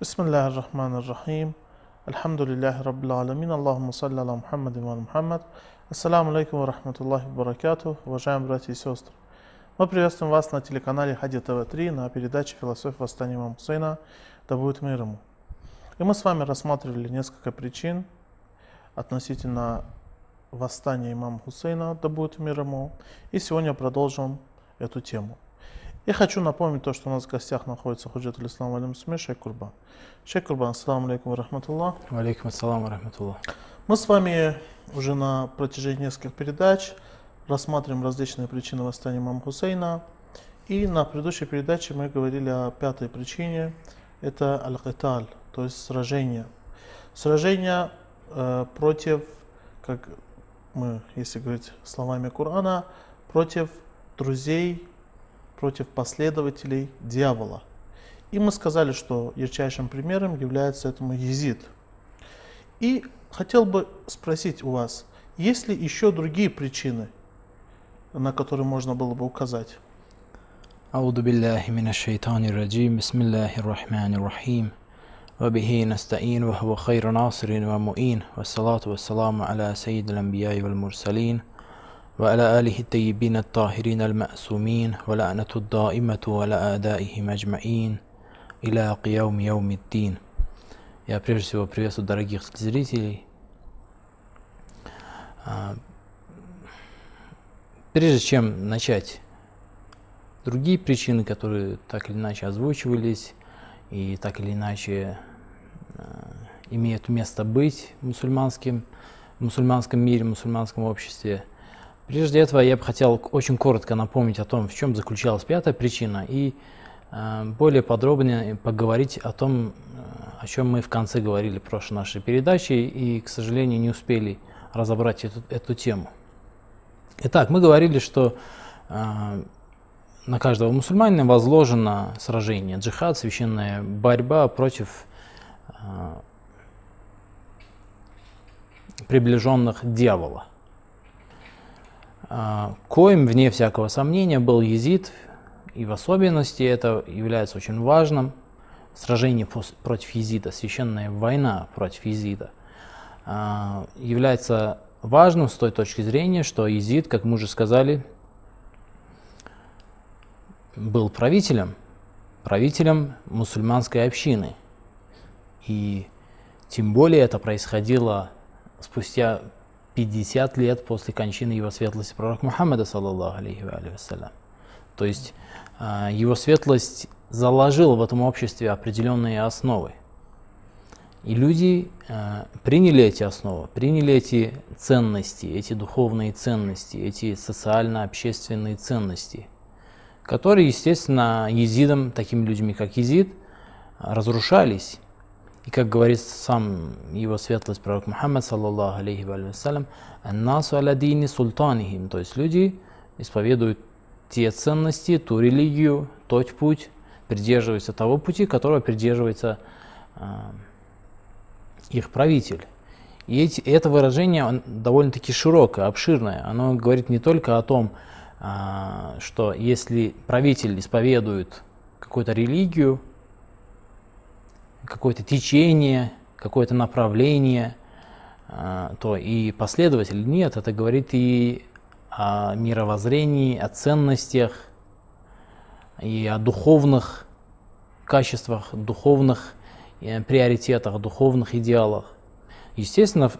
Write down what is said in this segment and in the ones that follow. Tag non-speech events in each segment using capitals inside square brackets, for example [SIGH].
بسم الله الرحمن الرحيم الحمد لله رب العالمين اللهم صل على محمد وعلى محمد Ассаламу алейкум ва рахматуллахи баракату, уважаемые братья и сестры. Мы приветствуем вас на телеканале Хади ТВ-3 на передаче «Философия восстания имама Хусейна» да будет мир ему. И мы с вами рассматривали несколько причин относительно восстания имама Хусейна, да будет мир ему. И сегодня продолжим эту тему. Я хочу напомнить то, что у нас в гостях находится Худжат Ислам Алим Суме Шейх Курбан. Шейх Курбан, ассаламу алейкум рахматуллах. Алейкум ассалам рахматуллах. Мы с вами уже на протяжении нескольких передач рассматриваем различные причины восстания имама Хусейна. И на предыдущей передаче мы говорили о пятой причине. Это аль-киталь, то есть сражение. Сражение э, против, как мы, если говорить словами Корана, против друзей, против последователей дьявола. И мы сказали, что ярчайшим примером является этому езид. И хотел бы спросить у вас, есть ли еще другие причины, на которые можно было бы указать? أعوذ بالله من الشيطان الرجيم بسم الله الرحمن الرحيم وبه نستعين وهو خير ناصر ومؤين والصلاة والسلام على سيد الأنبياء والمرسلين وعلى آله الطيبين الطاهرين المأسومين ولعنة الدائمة وعلى أعدائهم أجمعين إلى قيوم يوم الدين Я прежде всего приветствую дорогих зрителей. А, Прежде чем начать другие причины, которые так или иначе озвучивались и так или иначе э, имеют место быть в мусульманским, в мусульманском мире, в мусульманском обществе. Прежде этого я бы хотел очень коротко напомнить о том, в чем заключалась пятая причина, и э, более подробно поговорить о том, э, о чем мы в конце говорили в прошлой нашей передаче, и, к сожалению, не успели разобрать эту, эту тему. Итак, мы говорили, что э, на каждого мусульманина возложено сражение, джихад, священная борьба против э, приближенных дьявола. Э, коим, вне всякого сомнения, был езид, и в особенности это является очень важным. Сражение против езида, священная война против езида, э, является важным с той точки зрения, что Езид, как мы уже сказали, был правителем, правителем мусульманской общины. И тем более это происходило спустя 50 лет после кончины его светлости пророка Мухаммада, саллаллаху алейхи вассалям. То есть а, его светлость заложил в этом обществе определенные основы. И люди э, приняли эти основы, приняли эти ценности, эти духовные ценности, эти социально-общественные ценности, которые, естественно, езидом, такими людьми, как езид, разрушались. И как говорит сам его светлость пророк Мухаммад, саллаллаху алейхи вассалям, «Насу аладини султанихим», то есть люди исповедуют те ценности, ту религию, тот путь, придерживаются того пути, которого придерживается э, их правитель. И эти, это выражение довольно-таки широкое, обширное. Оно говорит не только о том, а, что если правитель исповедует какую-то религию, какое-то течение, какое-то направление, а, то и последователь нет. Это говорит и о мировоззрении, о ценностях, и о духовных качествах, духовных приоритетах, духовных идеалах. Естественно,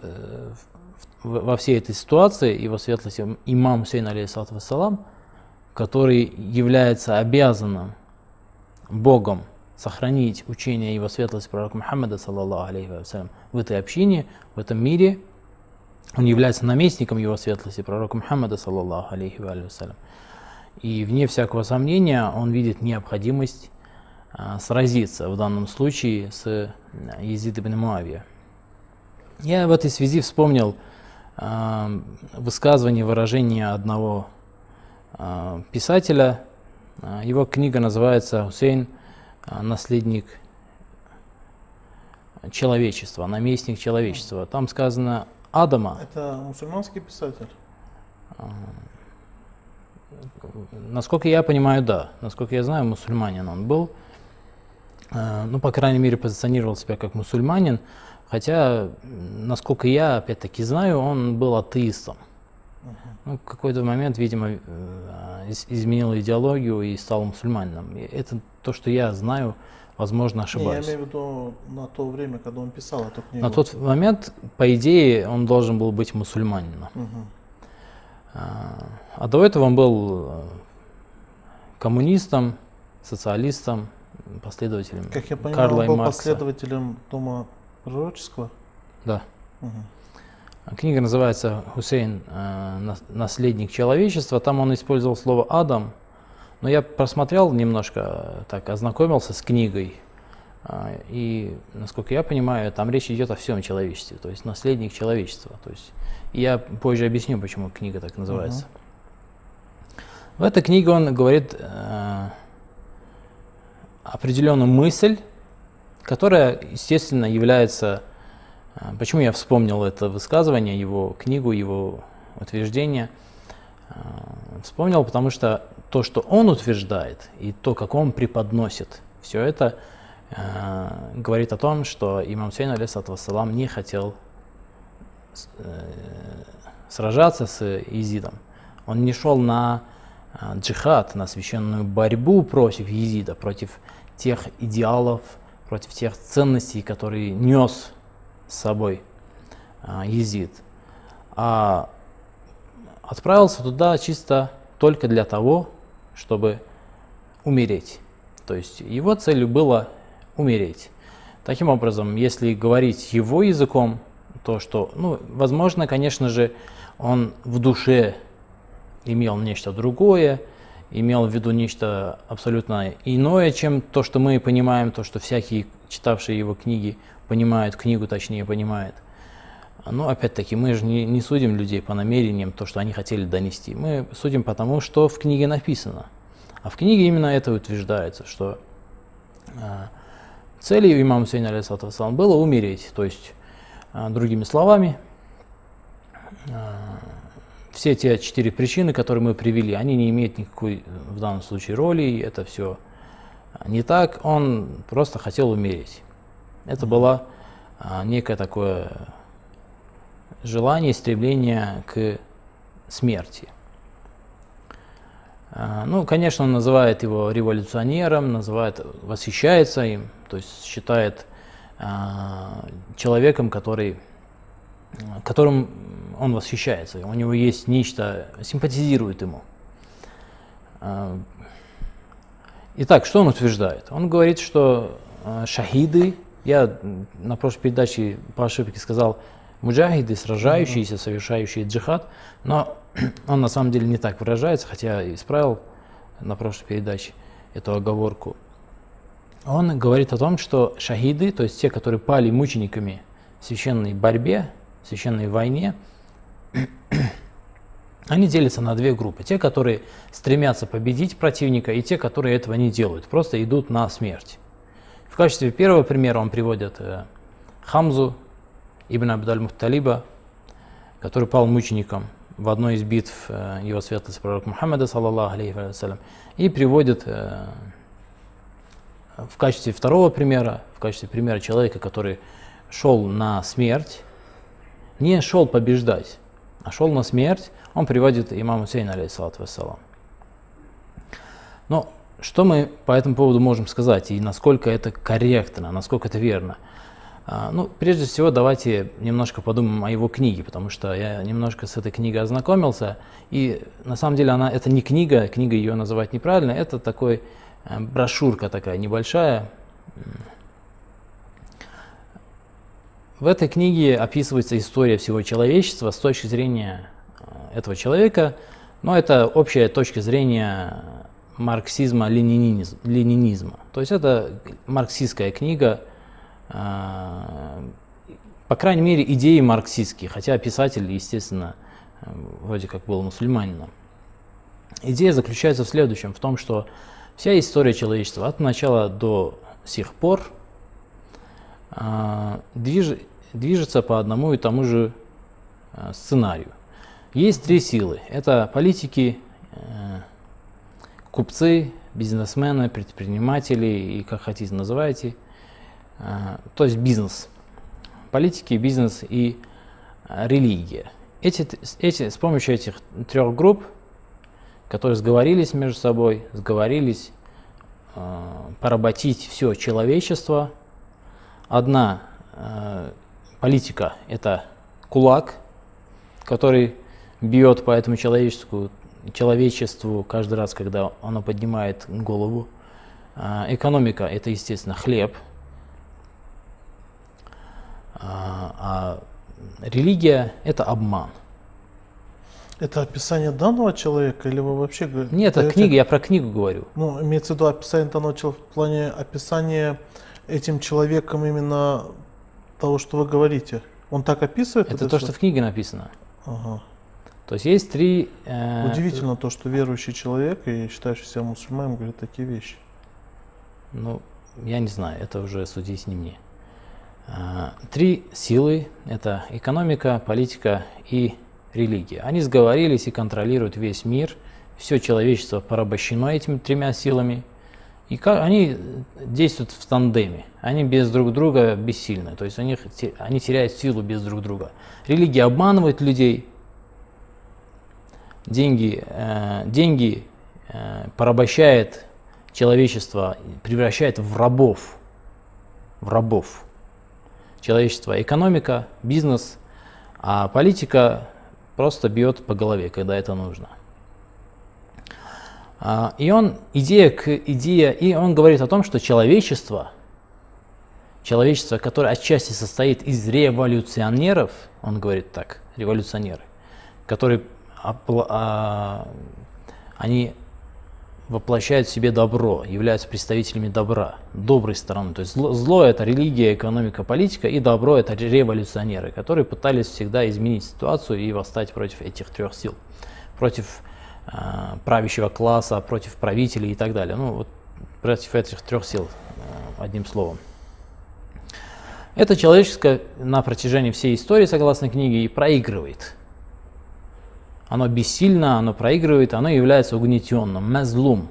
во всей этой ситуации его светлость имам Хусейн алейхиссалату вассалам, который является обязанным Богом сохранить учение его светлости пророка Мухаммада, саллаллаху алейхи вассалям, в этой общине, в этом мире, он является наместником его светлости пророка Мухаммада, саллаллаху алейхи вассалям. И вне всякого сомнения он видит необходимость сразиться в данном случае с Езид ибн Муавия. Я в этой связи вспомнил э, высказывание, выражение одного э, писателя. Его книга называется «Хусейн. Наследник человечества», «Наместник человечества». Там сказано Адама. Это мусульманский писатель? Насколько я понимаю, да. Насколько я знаю, мусульманин он был. э, ну, по крайней мере, позиционировал себя как мусульманин, хотя, насколько я, опять-таки, знаю, он был атеистом. Ну, в какой-то момент, видимо, э, изменил идеологию и стал мусульманином. Это то, что я знаю, возможно, ошибаюсь. Не, я имею в виду на то время, когда он писал эту книгу. На тот момент, по идее, он должен был быть мусульманином. Угу. А, до этого он был э, коммунистом, социалистом, последователем Как я понимаю, Карла он был Маркса. последователем Дома пророческого? Да. Угу. Книга называется «Хусейн. Э, наследник человечества». Там он использовал слово «Адам». Но я просмотрел немножко, так ознакомился с книгой. Э, и, насколько я понимаю, там речь идет о всем человечестве, то есть наследник человечества. То есть я позже объясню, почему книга так называется. Угу. В этой книге он говорит э, определенную мысль, которая, естественно, является... Э, почему я вспомнил это высказывание, его книгу, его утверждение? Э, вспомнил, потому что то, что он утверждает, и то, как он преподносит, все это э, говорит о том, что имам Сейн, алейсалам, не хотел Э, сражаться с Езидом. Он не шел на джихад, на священную борьбу против Езида, против тех идеалов, против тех ценностей, которые нес с собой э, Езид. А отправился туда чисто только для того, чтобы умереть. То есть его целью было умереть. Таким образом, если говорить его языком, то, что, ну, возможно, конечно же, он в душе имел нечто другое, имел в виду нечто абсолютно иное, чем то, что мы понимаем, то, что всякие читавшие его книги понимают, книгу точнее понимают. Но опять-таки мы же не, не судим людей по намерениям, то, что они хотели донести. Мы судим по тому, что в книге написано. А в книге именно это утверждается, что э, целью имама Сейна было умереть, то есть а, другими словами, а, все те четыре причины, которые мы привели, они не имеют никакой в данном случае роли, это все не так, он просто хотел умереть. Это было а, некое такое желание, стремление к смерти. Ну, конечно, он называет его революционером, называет, восхищается им, то есть считает а, человеком, который, которым он восхищается, у него есть нечто, симпатизирует ему. А, итак, что он утверждает? Он говорит, что а, шахиды, я на прошлой передаче по ошибке сказал, муджахиды, сражающиеся, совершающие джихад, но [CLEARS THROAT] он на самом деле не так выражается, хотя исправил на прошлой передаче эту оговорку он говорит о том, что шахиды, то есть те, которые пали мучениками в священной борьбе, в священной войне, [CLEARS THROAT] они делятся на две группы. Те, которые стремятся победить противника, и те, которые этого не делают, просто идут на смерть. Качестве первого примера он приводит э, Хамзу ибн Абдаль-Мухталиба, который пал мучеником в одной из битв э, его светлости пророка Мухаммада, саллаллаху алейхи вассалям, и приводит э, в качестве второго примера, в качестве примера человека, который шел на смерть, не шел побеждать, а шел на смерть, он приводит имам Хусейн, алейхиссалату вассалам. Но что мы по этому поводу можем сказать и насколько это корректно, насколько это верно? А, ну, прежде всего, давайте немножко подумаем о его книге, потому что я немножко с этой книгой ознакомился, и на самом деле она, это не книга, книга ее называть неправильно, это такой Э, брошюрка такая небольшая. В этой книге описывается история всего человечества с точки зрения э, этого человека, но это общая точка зрения марксизма, ленинизма. То есть это марксистская книга, э, по крайней мере, идеи марксистские, хотя писатель, естественно, вроде как был мусульманином. Идея заключается в следующем, в том, что Вся история человечества от начала до сих пор э, движ, движется по одному и тому же э, сценарию. Есть три силы. Это политики, э, купцы, бизнесмены, предприниматели и как хотите называйте. А, то есть бизнес. Политики, бизнес и а, религия. Эти, эти, с помощью этих трех групп, которые сговорились между собой, сговорились э, поработить все человечество. Одна э, политика – это кулак, который бьет по этому человечеству, человечеству каждый раз, когда оно поднимает голову. Э, экономика – это, естественно, хлеб. А религия – это обман. Это описание данного человека или вы вообще говорите? Нет, это книга, я про книгу говорю. Ну, имеется в виду описание данного человека в плане описания этим человеком именно того, что вы говорите. Он так описывает? Это, это то, что в книге написано. Ага. То есть есть три... Э, Удивительно то, что верующий человек и считающий себя мусульманом говорит такие вещи. Ну, я не знаю, это уже судить не мне. А, три силы – это экономика, политика и религия. Они сговорились и контролируют весь мир, все человечество порабощено этими тремя силами, и как, они действуют в тандеме, они без друг друга бессильны, то есть у них, они теряют силу без друг друга. Религия обманывает людей, деньги, э, деньги э, порабощает человечество, превращает в рабов, в рабов человечество экономика, бизнес, а политика просто бьет по голове, когда это нужно. А, и он, идея к идее, и он говорит о том, что человечество, человечество, которое отчасти состоит из революционеров, он говорит так, революционеры, которые они воплощают в себе добро, являются представителями добра, доброй стороны. То есть зло, зло это религия, экономика, политика, и добро это революционеры, которые пытались всегда изменить ситуацию и восстать против этих трех сил, против э, правящего класса, против правителей и так далее. Ну вот против этих трех сил, э, одним словом. Это человеческое на протяжении всей истории, согласно книге, и проигрывает – оно бессильно, оно проигрывает, оно является угнетенным, мезлум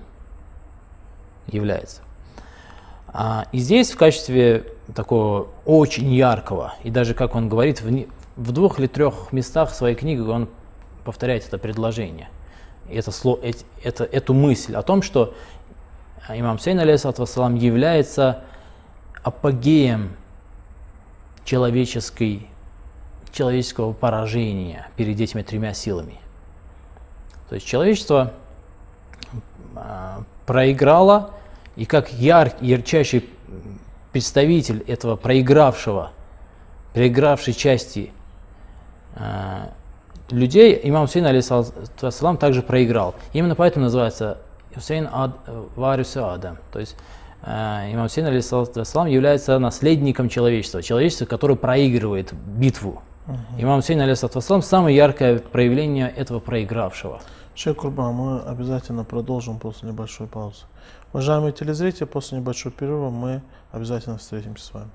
является. А, и здесь в качестве такого очень яркого, и даже как он говорит, в, в двух или трех местах своей книги он повторяет это предложение, это, это, это, эту мысль о том, что имам Сейн, алейсалам, является апогеем человеческой, человеческого поражения перед этими тремя силами – то есть человечество а, проиграло, и как яр, ярчайший представитель этого проигравшего, проигравшей части э, людей, имам Хусейн, алейсалам, также проиграл. Именно поэтому называется Хусейн ад, Варюса Адам. То есть э, имам Хусейн, алейсалам, является наследником человечества, человечество, которое проигрывает битву. Uh-huh. Имам Хусейн, алейсалам, самое яркое проявление этого проигравшего. Шейх Курбан, мы обязательно продолжим после небольшой паузы. Уважаемые телезрители, после небольшого перерыва мы обязательно встретимся с вами.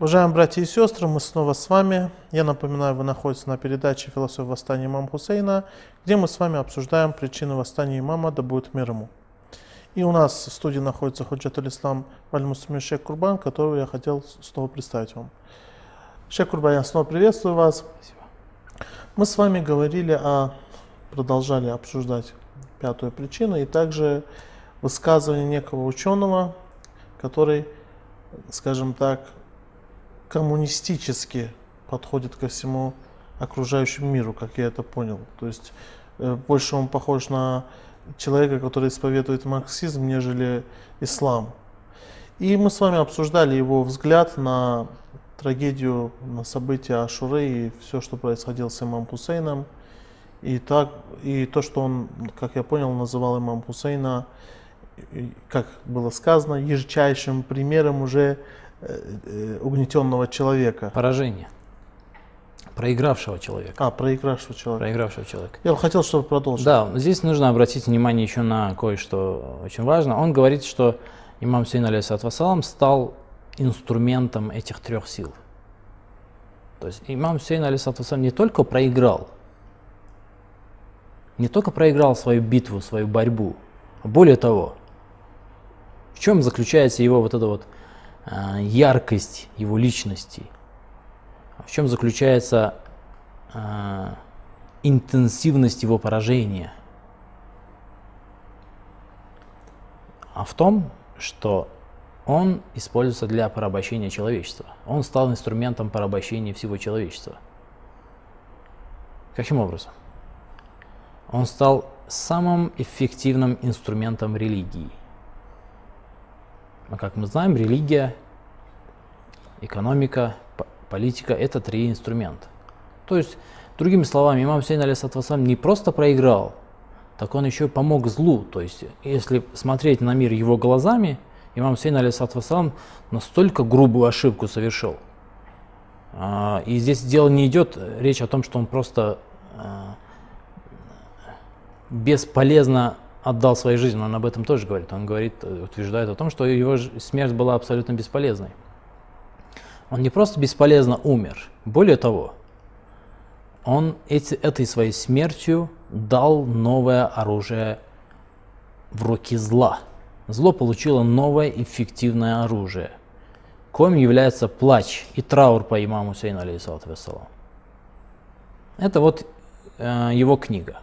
Уважаемые братья и сестры, мы снова с вами. Я напоминаю, вы находитесь на передаче «Философия восстания имама Хусейна», где мы с вами обсуждаем причины восстания имама, да будет мир ему. И у нас в студии находится Ходжат Ислам Валь-Муслим Шейх Курбан, которого я хотел снова представить вам. Шейх Курбан, я снова приветствую вас. Спасибо. Мы с вами говорили о, продолжали обсуждать пятую причину и также высказывание некого ученого, который, скажем так, коммунистически подходит ко всему окружающему миру, как я это понял. То есть э, больше он похож на человека, который исповедует марксизм, нежели ислам. И мы с вами обсуждали его взгляд на трагедию, на события Ашуры и все, что происходило с имам Хусейном. И, так, и то, что он, как я понял, называл имам Хусейна, как было сказано, ежечайшим примером уже угнетенного человека. Поражение. Проигравшего человека. А, проигравшего человека. Проигравшего человека. Я хотел, чтобы продолжить. Да, здесь нужно обратить внимание еще на кое-что очень важно. Он говорит, что имам Сейн алейсалат вассалам стал инструментом этих трех сил. То есть имам Сейн алейсалат вассалам не только проиграл, не только проиграл свою битву, свою борьбу, а более того, в чем заключается его вот эта вот э, яркость его личности – в чем заключается э, интенсивность его поражения? А в том, что он используется для порабощения человечества. Он стал инструментом порабощения всего человечества. Каким образом? Он стал самым эффективным инструментом религии. А как мы знаем, религия, экономика, политика – это три инструмента. То есть, другими словами, имам Хусейн алейсалам не просто проиграл, так он еще помог злу. То есть, если смотреть на мир его глазами, имам Хусейн алейсалам настолько грубую ошибку совершил. А, и здесь дело не идет, речь о том, что он просто а, бесполезно отдал свою жизнь, он об этом тоже говорит. Он говорит, утверждает о том, что его смерть была абсолютно бесполезной. Он не просто бесполезно умер, более того, он эти, этой своей смертью дал новое оружие в руки зла. Зло получило новое эффективное оружие, коим является плач и траур по имаму Сейну, алейхиссалату вассалам. Это вот э, его книга.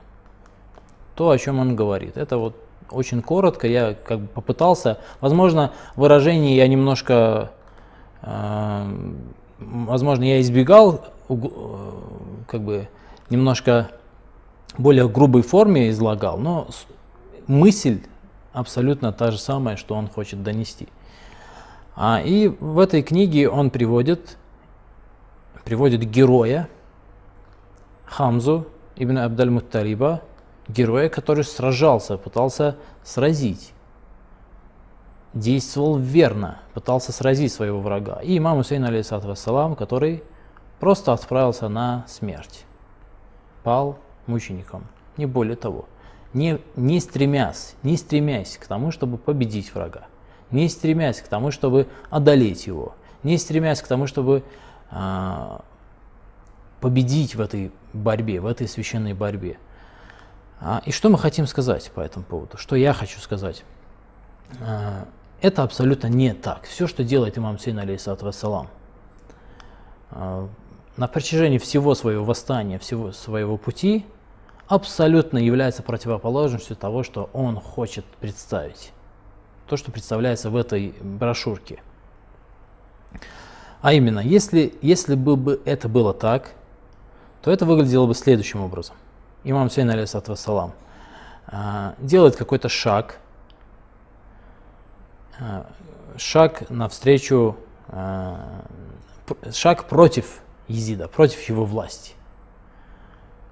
То, о чем он говорит. Это вот очень коротко, я как бы попытался. Возможно, выражение я немножко возможно, я избегал э, как бы немножко более грубой форме излагал, но мысль абсолютно та же самая, что он хочет донести. А, и в этой книге он приводит, приводит героя Хамзу ибн Абдаль-Мутталиба, героя, который сражался, пытался сразить действовал верно, пытался сразить своего врага. И имам Хусейн, алейхиссалату вассалам, который просто отправился на смерть, пал мучеником, не более того. Не, не стремясь, не стремясь к тому, чтобы победить врага, не стремясь к тому, чтобы одолеть его, не стремясь к тому, чтобы а, победить в этой борьбе, в этой священной борьбе. А, и что мы хотим сказать по этому поводу? Что я хочу сказать? А, это абсолютно не так. Все, что делает имам Сейн, алейхиссалату вассалам, а, на протяжении всего своего восстания, всего своего пути, абсолютно является противоположностью того, что он хочет представить. То, что представляется в этой брошюрке. А именно, если, если бы это было так, то это выглядело бы следующим образом. Имам Сейн, алейхиссалату вассалам, а, делает какой-то шаг – Э, шаг навстречу, э, шаг против Езида, против его власти.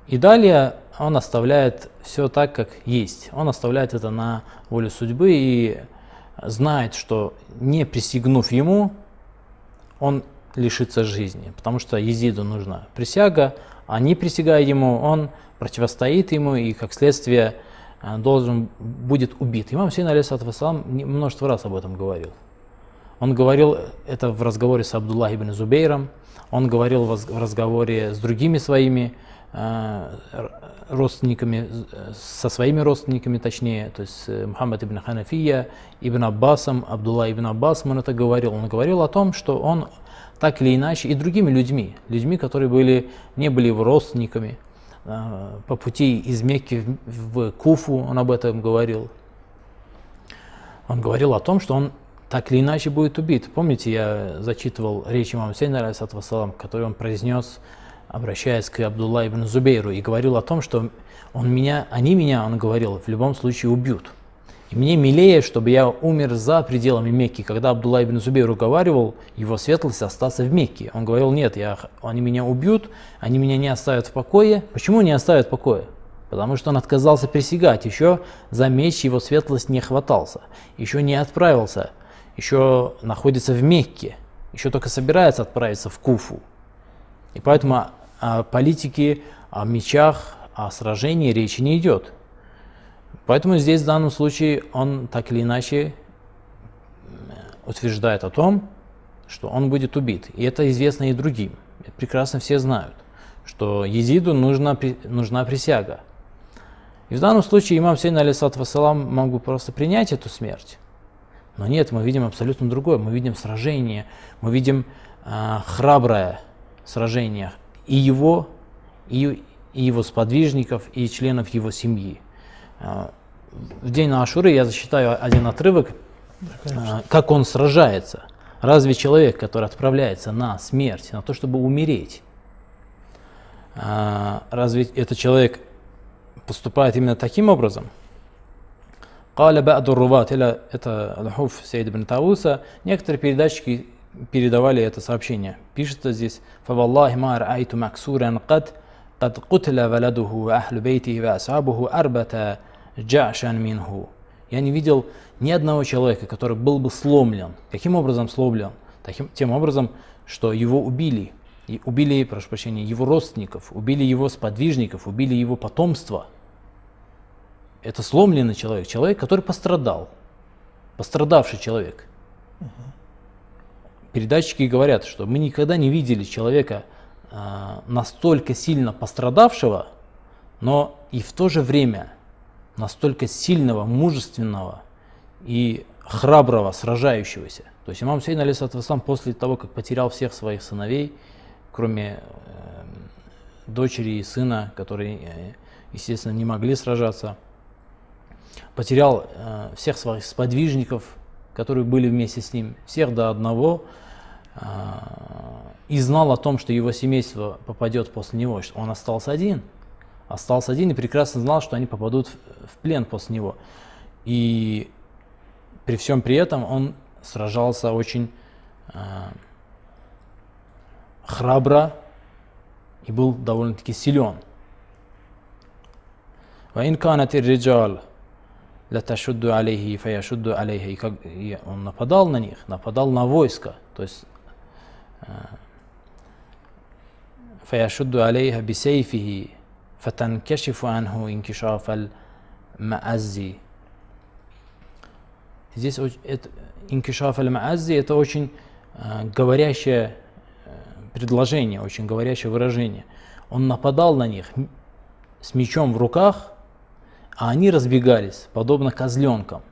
И далее он оставляет все так, как есть. Он оставляет это на волю судьбы и знает, что не присягнув ему, он лишится жизни, потому что Езиду нужна присяга, не присягая ему, он противостоит ему и, как следствие, Э, должен будет убит. Имам Сейн, алейсалам, множество раз об этом говорил. Он говорил это в разговоре с Абдуллах ибн Зубейром, он говорил в разговоре с другими своими родственниками, со своими родственниками точнее, то есть э, Мухаммад ибн Ханафия, ибн Аббасом, Абдулла ибн Аббасом он это говорил. Он говорил о том, что он так или иначе, и другими людьми, людьми, которые были, не были его родственниками, э, по пути из Мекки в Куфу он об этом говорил. Он говорил о том, что он так или иначе будет убит. Помните, я зачитывал речь имама Сейна, который он произнес обращаясь к Абдулла ибн Зубейру, и говорил о том, что он меня, они меня, он говорил, в любом случае убьют. И мне милее, чтобы я умер за пределами Мекки. Когда Абдулла ибн Зубейр уговаривал его светлость остаться в Мекке, он говорил, нет, я, они меня убьют, они меня не оставят в покое. Почему не оставят в покое? Потому что он отказался присягать, еще за меч его светлость не хватался, еще не отправился, еще находится в Мекке, еще только собирается отправиться в Куфу. И поэтому о политике, о мечах, о сражении речи не идет. Поэтому здесь в данном случае он так или иначе утверждает о том, что он будет убит. И это известно и другим. Это прекрасно все знают, что Езиду нужна, нужна присяга. И в данном случае имам Сейн алисат вассалам мог бы просто принять эту смерть. Но нет, мы видим абсолютно другое. Мы видим сражение, мы видим э, храброе сражениях и его, и, и его сподвижников, и членов его семьи. А, в день Ашуры я зачитаю один отрывок, да, как он сражается. Разве человек, который отправляется на смерть, на то, чтобы умереть, а, разве этот человек поступает именно таким образом? قال بعض الرواة, это Лахуф Сейд ибн Тауса, некоторые передатчики передавали это сообщение. Пишется здесь فوالله ما رأيت مكسورا قد قد قتل ولده وأهل بيته وأصحابه أربة جعشا منه. Я не видел ни одного человека, который был бы сломлен. Каким образом сломлен? Таким, тем образом, что его убили. И убили, прошу прощения, его родственников, убили его сподвижников, убили его потомство. Это сломленный человек, человек, который пострадал. Пострадавший человек. Uh-huh передатчики говорят, что мы никогда не видели человека э, настолько сильно пострадавшего, но и в то же время настолько сильного, мужественного и храброго, сражающегося. То есть имам Сейн Алисатваслам после того, как потерял всех своих сыновей, кроме э, дочери и сына, которые, э, естественно, не могли сражаться, потерял э, всех своих сподвижников, которые были вместе с ним, всех до одного, а, и знал о том, что его семейство попадет после него, что он остался один. Остался один и прекрасно знал, что они попадут в плен после него. И при всем при этом он сражался очень э, храбро и был довольно-таки силен. وإن كانت الرجال لتشد عليه فيشد عليه и он нападал на них, нападал на войско, то есть فيشد عليها بسيفه فتنكشف عنه انكشاف المعزي Здесь это, инкишаф аль-мааззи это очень э, говорящее предложение, очень говорящее выражение. Он нападал на них с мечом в руках, а они разбегались, подобно козленкам.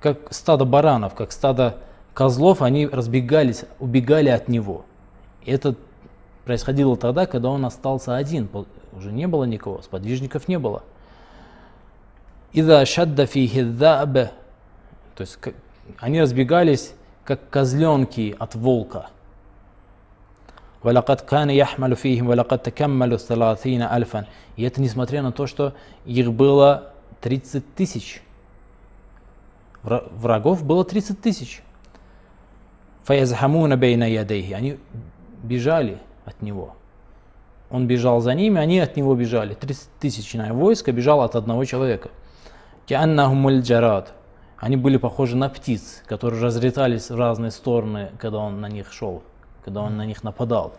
Как стадо баранов, как стадо козлов, они разбегались, убегали от него. И это происходило тогда, когда он остался один, уже не было никого, сподвижников не было. Ида шадда фихи то есть они разбегались, как козленки от волка. ولقد كان يحمل فيهم ولقد تكملوا ثلاثين ألفا. И это несмотря на то, что их было 30 тысяч. Врагов было 30 тысяч. Фаязхамуна бейна ядейхи. Они бежали от него. Он бежал за ними, они от него бежали. 30-тысячное войско бежало от одного человека. Кианнахумуль джарад. Они были похожи на птиц, которые разлетались в разные стороны, когда он на них шел, когда он на них нападал.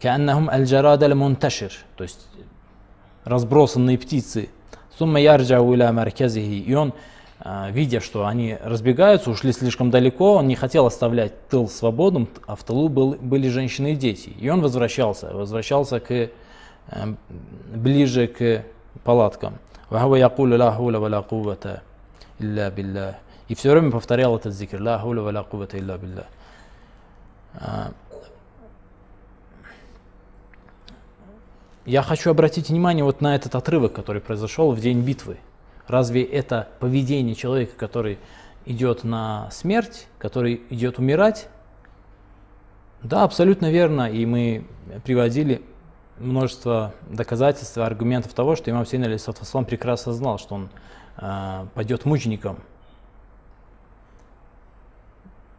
Кианнахум аль-джарад аль-мунташир. То есть разбросанные птицы. Сумма ярджау иля марказихи. И он видя, что они разбегаются, ушли слишком далеко, он не хотел оставлять тыл свободным, а в тылу был, были женщины и дети. И он возвращался, возвращался к, э, ближе к палаткам. И все время повторял этот зикр. Билля. Я хочу обратить внимание вот на этот отрывок, который произошел в день битвы. Разве это поведение человека, который идет на смерть, который идет умирать? Да, абсолютно верно. И мы приводили множество доказательств, аргументов того, что имам Сейн Алисатваслам прекрасно знал, что он э, пойдет мучеником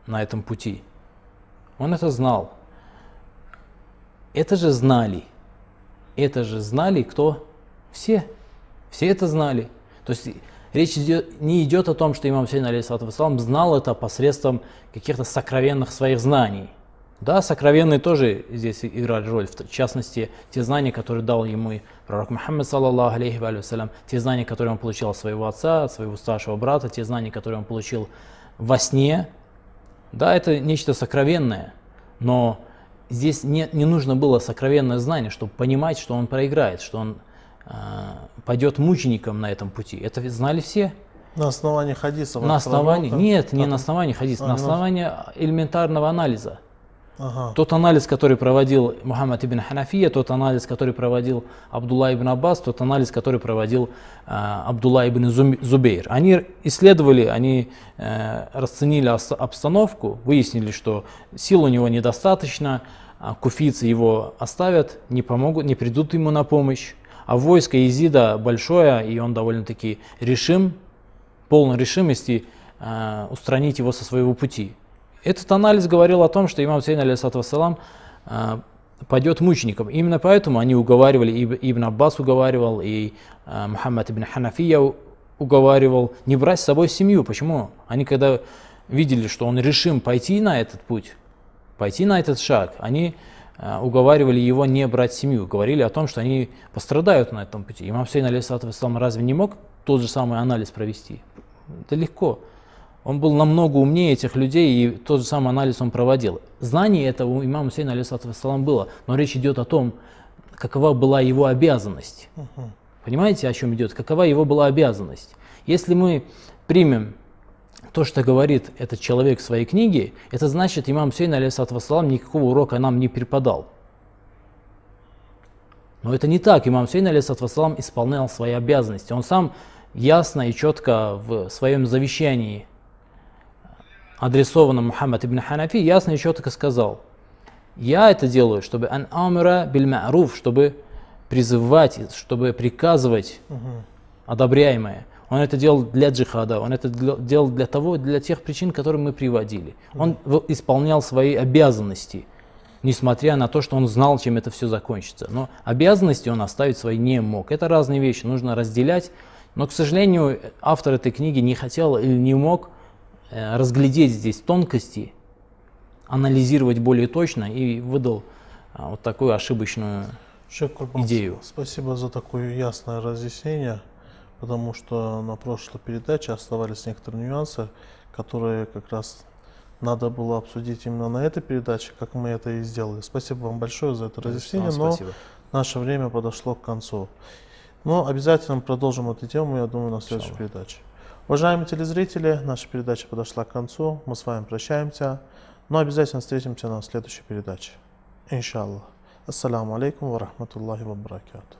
на этом пути. Он это знал. Это же знали. Это же знали кто? Все. Все это знали. То есть речь идет, не идет о том, что имам Сейн алейхиссалам знал это посредством каких-то сокровенных своих знаний. Да, сокровенные тоже здесь играли роль, в частности, те знания, которые дал ему пророк Мухаммад, саллаллаху алейхи вассалям, те знания, которые он получил от своего отца, от своего старшего брата, те знания, которые он получил во сне, да, это нечто сокровенное, но здесь не, не нужно было сокровенное знание, чтобы понимать, что он проиграет, что он пойдет мучеником на этом пути. Это знали все. На основании хадисов? На основании, нет, не на основании хадисов, а, на основании элементарного анализа. Ага. Тот анализ, который проводил Мухаммад ибн Ханафия, тот анализ, который проводил Абдулла ибн Аббас, тот анализ, который проводил э, Абдулла ибн Зубейр. Они исследовали, они э, расценили обстановку, выяснили, что сил у него недостаточно, а куфийцы его оставят, не помогут, не придут ему на помощь. А войско Изида большое, и он довольно-таки решим, полной решимости э, устранить его со своего пути. Этот анализ говорил о том, что имам Сейн, алейсалам, а, пойдет мучеником. Именно поэтому они уговаривали, Ибн Аббас уговаривал, и а, Мухаммад ибн Ханафия уговаривал не брать с собой семью. Почему? Они когда видели, что он решим пойти на этот путь, пойти на этот шаг, они уговаривали его не брать семью, говорили о том, что они пострадают на этом пути. Имам Сейн, алейсалам, разве не мог тот же самый анализ провести? Это легко. Он был намного умнее этих людей, и тот же самый анализ он проводил. Знание этого у имама Сейна, алейсалам, было, но речь идет о том, какова была его обязанность. Угу. Понимаете, о чем идет? Какова его была обязанность? Если мы примем то, что говорит этот человек в своей книге, это значит, имам Сейн, алейсалам, никакого урока нам не преподал. Но это не так. Имам Сейн, алейсалам, исполнял свои обязанности. Он сам ясно и четко в своем завещании адресованном Мухаммад ибн Ханафи, ясно и четко сказал, я это делаю, чтобы ан амра биль ма'руф, чтобы призывать, чтобы приказывать одобряемое. Он это делал для джихада, он это делал для того, для тех причин, которые мы приводили. Он исполнял свои обязанности, несмотря на то, что он знал, чем это все закончится. Но обязанности он оставить свои не мог. Это разные вещи, нужно разделять. Но, к сожалению, автор этой книги не хотел или не мог Э, разглядеть здесь тонкости, анализировать более точно и выдал а, вот такую ошибочную идею. Спасибо за такое ясное разъяснение, потому что на прошлой передаче оставались некоторые нюансы, которые как раз надо было обсудить именно на этой передаче, как мы это и сделали. Спасибо вам большое за это разъяснение, но спасибо. наше время подошло к концу. Но обязательно продолжим эту тему, я думаю, на следующей Шалла. передаче. Уважаемые телезрители, наша передача подошла к концу. Мы с вами прощаемся. Но обязательно встретимся на следующей передаче. Иншаллах. Ассаламу алейкум ва рахматуллахи ва баракату.